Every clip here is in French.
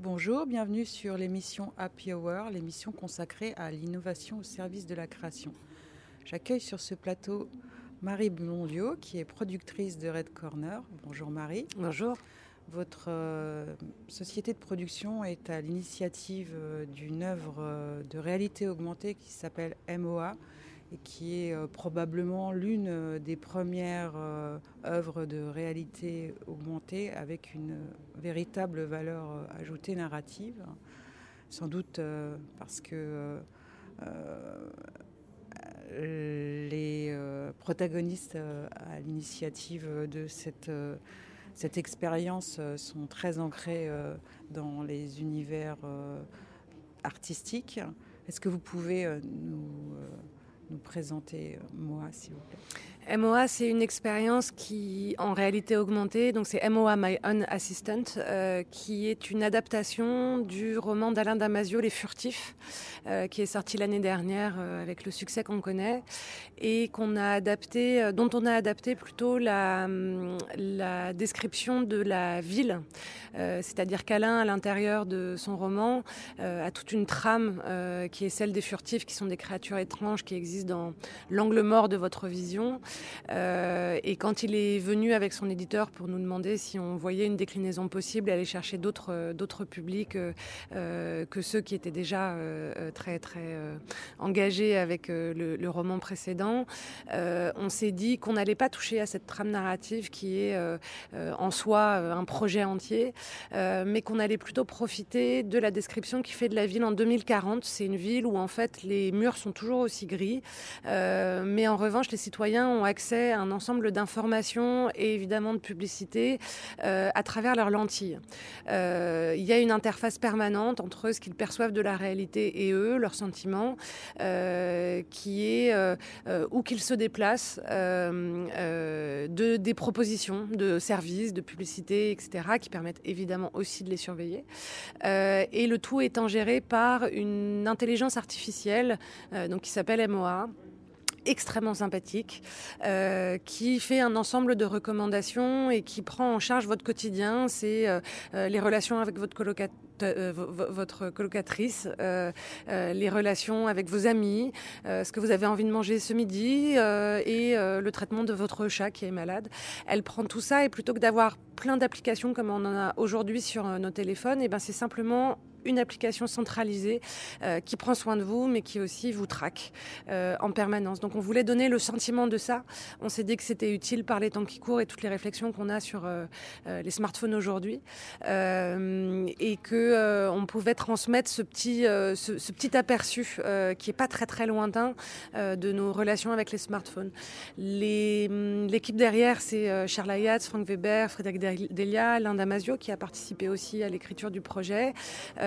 Bonjour, bienvenue sur l'émission Happy Hour, l'émission consacrée à l'innovation au service de la création. J'accueille sur ce plateau Marie Blondiot, qui est productrice de Red Corner. Bonjour Marie. Bonjour. Votre euh, société de production est à l'initiative euh, d'une œuvre euh, de réalité augmentée qui s'appelle MOA et qui est probablement l'une des premières œuvres de réalité augmentée avec une véritable valeur ajoutée narrative. Sans doute parce que les protagonistes à l'initiative de cette expérience euh, sont très ancrées euh, dans les univers euh, artistiques. Est-ce que vous pouvez nous, nous présenter moi, s'il vous plaît MOA, c'est une expérience qui, en réalité augmentée, donc c'est MOA My Own Assistant, euh, qui est une adaptation du roman d'Alain Damasio, Les Furtifs, euh, qui est sorti l'année dernière euh, avec le succès qu'on connaît et qu'on a adapté, dont on a adapté plutôt la, la description de la ville, c'est-à-dire qu'Alain, à l'intérieur de son roman, a toute une trame qui est celle des furtifs, qui sont des créatures étranges qui existent dans l'angle mort de votre vision. Euh, et quand il est venu avec son éditeur pour nous demander si on voyait une déclinaison possible, aller chercher d'autres euh, d'autres publics euh, que ceux qui étaient déjà très très engagés avec le, roman précédent, on s'est dit qu'on n'allait pas toucher à cette trame narrative qui est en soi un projet entier, mais qu'on allait plutôt profiter de la description qui fait de la ville en 2040. C'est une ville où en fait les murs sont toujours aussi gris, mais en revanche les citoyens ont accès à un ensemble d'informations et évidemment de publicité euh, à travers leurs lentilles. Euh, il y a une interface permanente entre ce qu'ils perçoivent de la réalité et eux, leurs sentiments, euh, qui est où qu'ils se déplacent, de, des propositions de services, de publicité, etc., qui permettent évidemment aussi de les surveiller. et le tout étant géré par une intelligence artificielle donc qui s'appelle MOA extrêmement sympathique, euh, qui fait un ensemble de recommandations et qui prend en charge votre quotidien. C'est euh, euh, les relations avec votre colocatrice, les relations avec vos amis, ce que vous avez envie de manger ce midi et le traitement de votre chat qui est malade. Elle prend tout ça et plutôt que d'avoir plein d'applications comme on en a aujourd'hui sur nos téléphones, eh ben c'est simplement une application centralisée euh, qui prend soin de vous, mais qui aussi vous traque euh, en permanence. Donc on voulait donner le sentiment de ça. On s'est dit que c'était utile par les temps qui courent et toutes les réflexions qu'on a sur euh, les smartphones aujourd'hui, et que on pouvait transmettre ce petit, ce, petit aperçu qui est pas très très lointain de nos relations avec les smartphones. Hum, l'équipe derrière, c'est Charles Ayatz, Frank Weber, Frédéric Delia, Linda Damasio qui a participé aussi à l'écriture du projet.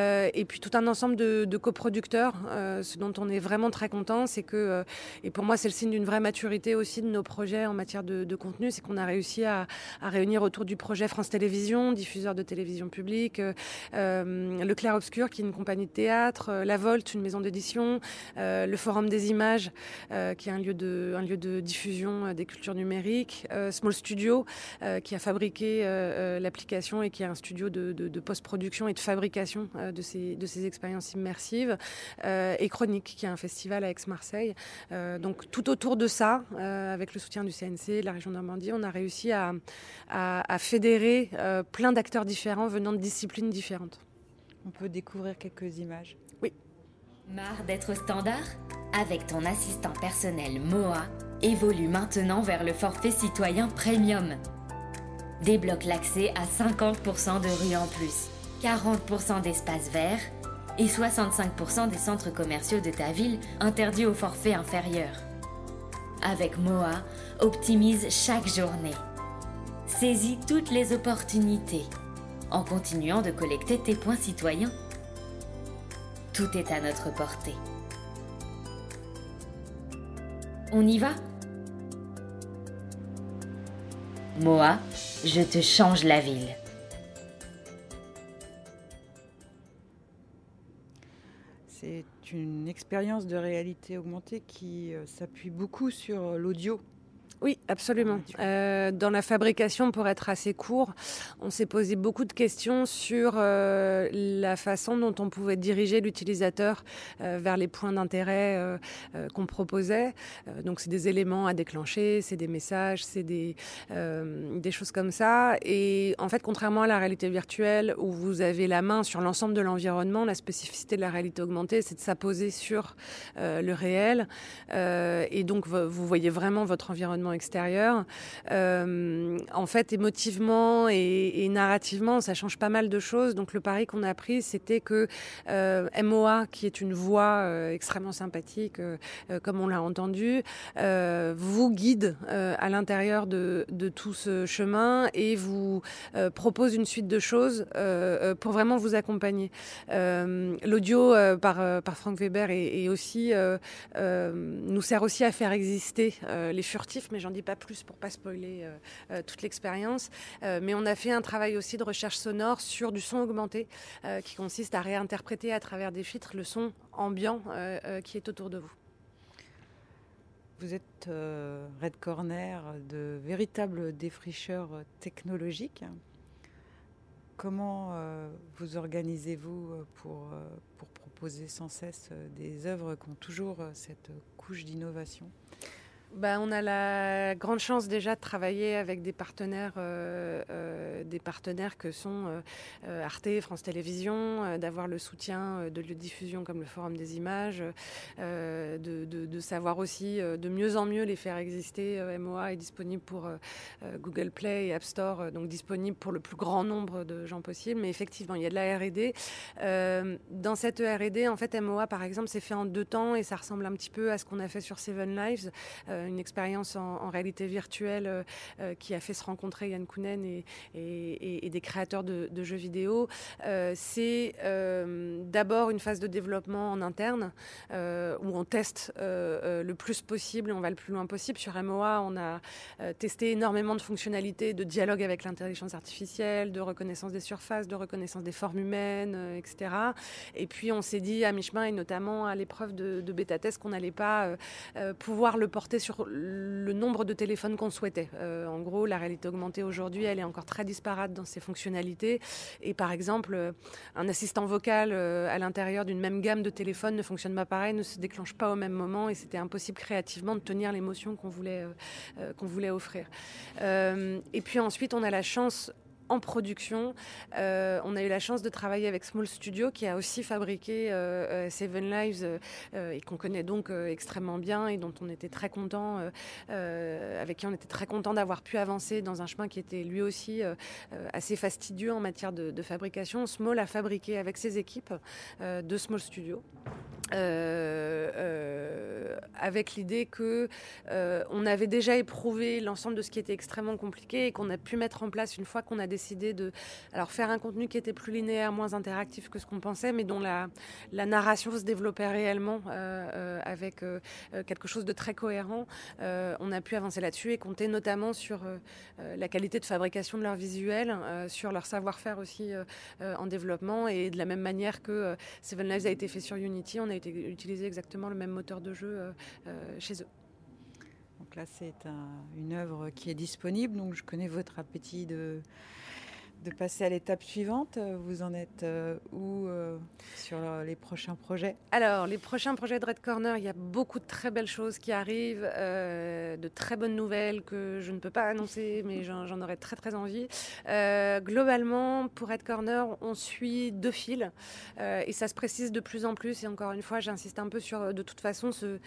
Euh, et puis tout un ensemble de, coproducteurs. Euh, ce dont on est vraiment très content, c'est que, euh, et pour moi c'est le signe d'une vraie maturité aussi de nos projets en matière de, contenu, c'est qu'on a réussi à, réunir autour du projet France Télévisions, diffuseur de télévision publique, le Clair Obscur qui est une compagnie de théâtre, La Volte, une maison d'édition, le Forum des images qui est un lieu de, diffusion des cultures numériques, Small Studio qui a fabriqué l'application et qui est un studio de post-production et de fabrication de ces, de ces expériences immersives, euh, et Chronique, qui est un festival à Aix-Marseille. Euh, donc tout autour de ça, euh, avec le soutien du CNC, de la région Normandie, on a réussi à, à, fédérer plein d'acteurs différents venant de disciplines différentes. On peut découvrir quelques images. Oui. Marre d'être standard Avec ton assistant personnel MOA, évolue maintenant vers le forfait citoyen Premium. Débloque l'accès à 50% de rues en plus 40% d'espaces verts et 65% des centres commerciaux de ta ville interdits au forfait inférieur. Avec MOA, optimise chaque journée. Saisis toutes les opportunités en continuant de collecter tes points citoyens. Tout est à notre portée. On y va? Moa, je te change la ville. Une expérience de réalité augmentée qui euh, s'appuie beaucoup sur euh, l'audio. Oui, absolument. Euh, dans la fabrication, pour être assez court, on s'est posé beaucoup de questions sur euh, la façon dont on pouvait diriger l'utilisateur euh, vers les points d'intérêt qu'on proposait. donc, c'est des éléments à déclencher, c'est des messages, c'est des, des choses comme ça. Et en fait, contrairement à la réalité virtuelle, où vous avez la main sur l'ensemble de l'environnement, la spécificité de la réalité augmentée, c'est de s'apposer sur le réel. et donc, vous voyez vraiment votre environnement extérieur. Euh, en fait, émotivement et, narrativement, ça change pas mal de choses. Donc le pari qu'on a pris, c'était que euh, MOA, qui est une voix euh, extrêmement sympathique, comme on l'a entendu, vous guide à l'intérieur de, tout ce chemin et vous propose une suite de choses pour vraiment vous accompagner. L'audio par, par Frank Weber aussi nous sert aussi à faire exister les furtifs, mais j'en dis pas plus pour pas spoiler euh, euh, toute l'expérience. Euh, mais on a fait un travail aussi de recherche sonore sur du son augmenté, qui consiste à réinterpréter à travers des filtres le son ambiant qui est autour de vous. Vous êtes Red Corner de véritables défricheurs technologiques. Comment vous organisez-vous pour, pour proposer sans cesse des œuvres qui ont toujours cette couche d'innovation? Bah, on a la grande chance déjà de travailler avec des partenaires, euh, euh, des partenaires que sont euh, Arte, France Télévisions, d'avoir le soutien de lieux de diffusion comme le Forum des images, de, savoir aussi de mieux en mieux les faire exister. MOA est disponible pour Google Play et App Store, donc disponible pour le plus grand nombre de gens possible. Mais effectivement, il y a de la R&D. dans cette R&D, en fait, MOA, par exemple, c'est fait en deux temps et ça ressemble un petit peu à ce qu'on a fait sur Seven Lives. Euh, une expérience en, réalité virtuelle euh, euh, qui a fait se rencontrer Yann Kounen et, et, des créateurs de, jeux vidéo. c'est d'abord une phase de développement en interne où on teste le plus possible, on va le plus loin possible. Sur MOA, on a testé énormément de fonctionnalités de dialogue avec l'intelligence artificielle, de reconnaissance des surfaces, de reconnaissance des formes humaines, etc. Et puis on s'est dit à mi-chemin et notamment à l'épreuve de, de bêta-test qu'on n'allait pas pouvoir le porter sur le nombre de téléphones qu'on souhaitait. Euh, en gros, la réalité augmentée aujourd'hui, elle est encore très disparate dans ses fonctionnalités. Et par exemple, euh, un assistant vocal euh, à l'intérieur d'une même gamme de téléphones ne fonctionne pas pareil, ne se déclenche pas au même moment, et c'était impossible créativement de tenir l'émotion qu'on voulait, qu'on voulait offrir. et puis ensuite, on a la chance en production. Euh, on a eu la chance de travailler avec Small Studio qui a aussi fabriqué euh, euh, Seven Lives et qu'on connaît donc extrêmement bien et dont on était très content, avec qui on était très content d'avoir pu avancer dans un chemin qui était lui aussi assez fastidieux en matière de, fabrication. Small a fabriqué avec ses équipes de Small Studio. Avec l'idée que euh, on avait déjà éprouvé l'ensemble de ce qui était extrêmement compliqué et qu'on a pu mettre en place une fois qu'on a décidé de alors faire un contenu qui était plus linéaire, moins interactif que ce qu'on pensait, mais dont la, narration se développait réellement avec quelque chose de très cohérent. on a pu avancer là-dessus et compter notamment sur la qualité de fabrication de leur visuel, sur leur savoir-faire aussi en développement et de la même manière que Seven Lives a été fait sur Unity, on a utiliser exactement le même moteur de jeu euh, euh, chez eux. Donc là, c'est une œuvre qui est disponible. Donc je connais votre appétit de, de passer à l'étape suivante. Vous en êtes euh, où sur les prochains projets? Alors, les prochains projets de Red Corner, il y a beaucoup de très belles choses qui arrivent, de très bonnes nouvelles que je ne peux pas annoncer, mais j'en aurais très très envie. globalement, pour Red Corner, on suit deux fils et ça se précise de plus en plus. Et encore une fois, j'insiste un peu sur, de toute façon, ce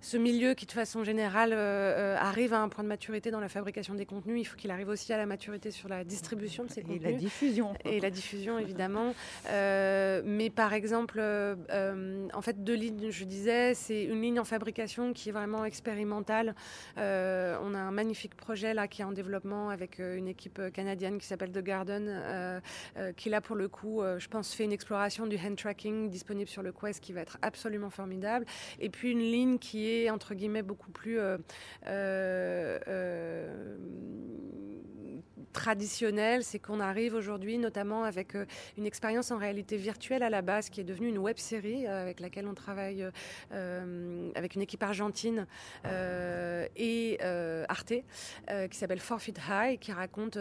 ce milieu qui, de façon générale, euh, euh, arrive à un point de maturité dans la fabrication des contenus, il faut qu'il arrive aussi à la maturité sur la distribution de ces contenus. Et la diffusion. Et la diffusion, évidemment. Euh, mais par exemple, en fait, deux lignes, je disais, c'est une ligne en fabrication qui est vraiment expérimentale. on a un magnifique projet là qui est en développement avec une équipe canadienne qui s'appelle The Garden, qui là, pour le coup, je pense, fait une exploration du hand tracking disponible sur le Quest qui va être absolument formidable. Et puis une ligne qui est entre guillemets beaucoup plus euh, euh, euh, traditionnel, c'est qu'on arrive aujourd'hui notamment avec euh, une expérience en réalité virtuelle à la base qui est devenue une web série euh, avec laquelle on travaille euh, avec une équipe argentine et Arte qui s'appelle Forfeit High qui raconte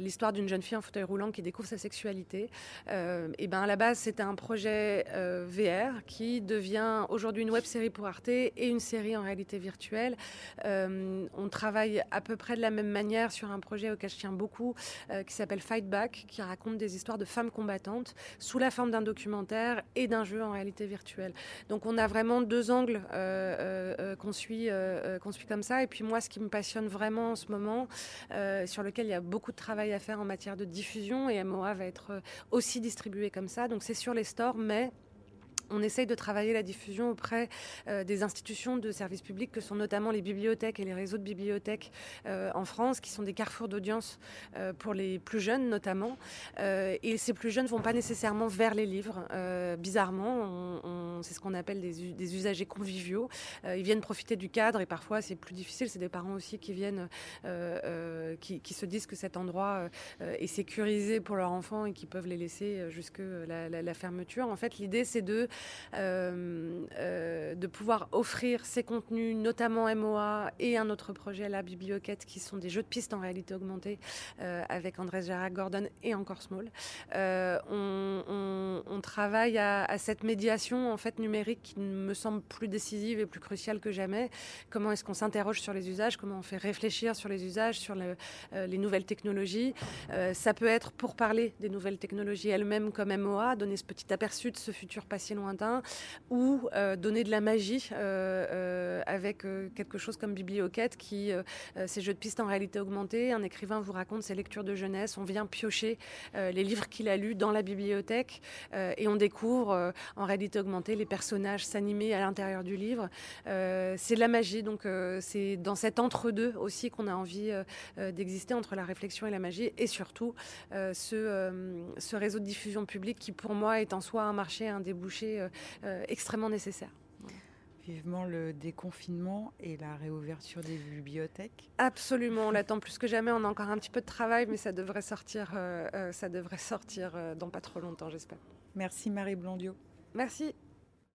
l'histoire d'une jeune fille en fauteuil roulant qui découvre sa sexualité. et ben à la base c'était un projet VR qui devient aujourd'hui une web série pour Arte et une série en réalité virtuelle. on travaille à peu près de la même manière sur un projet auquel je tiens beaucoup, euh, qui s'appelle Fight Back, qui raconte des histoires de femmes combattantes sous la forme d'un documentaire et d'un jeu en réalité virtuelle. Donc on a vraiment deux angles euh, euh, qu'on suit, qu'on suit comme ça. Et puis moi, ce qui me passionne vraiment en ce moment, sur lequel il y a beaucoup de travail à faire en matière de diffusion, et MOA va être aussi distribué comme ça, donc c'est sur les stores, mais on essaye de travailler la diffusion auprès euh, des institutions de services publics que sont notamment les bibliothèques et les réseaux de bibliothèques euh, en France, qui sont des carrefours d'audience euh, pour les plus jeunes notamment. et ces plus jeunes ne vont pas nécessairement vers les livres. bizarrement, c'est ce qu'on appelle des, usagers conviviaux. ils viennent profiter du cadre et parfois c'est plus difficile. C'est des parents aussi qui viennent, qui, se disent que cet endroit est sécurisé pour leurs enfants et qui peuvent les laisser jusque la, fermeture. En fait, l'idée c'est de euh, euh, de pouvoir offrir ces contenus, notamment MOA et un autre projet, la Biblioquette, qui sont des jeux de pistes en réalité augmentée euh, avec André Gérard Gordon et encore Small. On, travaille à, cette médiation en fait numérique qui me semble plus décisive et plus cruciale que jamais. Comment est-ce qu'on s'interroge sur les usages? Comment on fait réfléchir sur les usages, sur les nouvelles technologies? Ça peut être pour parler des nouvelles technologies elles-mêmes comme MOA, donner ce petit aperçu de ce futur pas si loin ou euh, donner de la magie euh, euh, avec quelque chose comme Biblioquette, qui, ces jeux de pistes en réalité augmentée, un écrivain vous raconte ses lectures de jeunesse, on vient piocher les livres qu'il a lus dans la bibliothèque et on découvre en réalité augmentée les personnages s'animer à l'intérieur du livre. c'est de la magie, donc c'est dans cet entre-deux aussi qu'on a envie d'exister entre la réflexion et la magie et surtout ce, ce réseau de diffusion publique qui pour moi est en soi un marché, un débouché euh, euh, extrêmement nécessaire. Vivement le déconfinement et la réouverture des bibliothèques. Absolument, on l'attend plus que jamais. On a encore un petit peu de travail, mais ça devrait sortir, euh, ça devrait sortir dans pas trop longtemps, j'espère. Merci Marie Blondiot. Merci.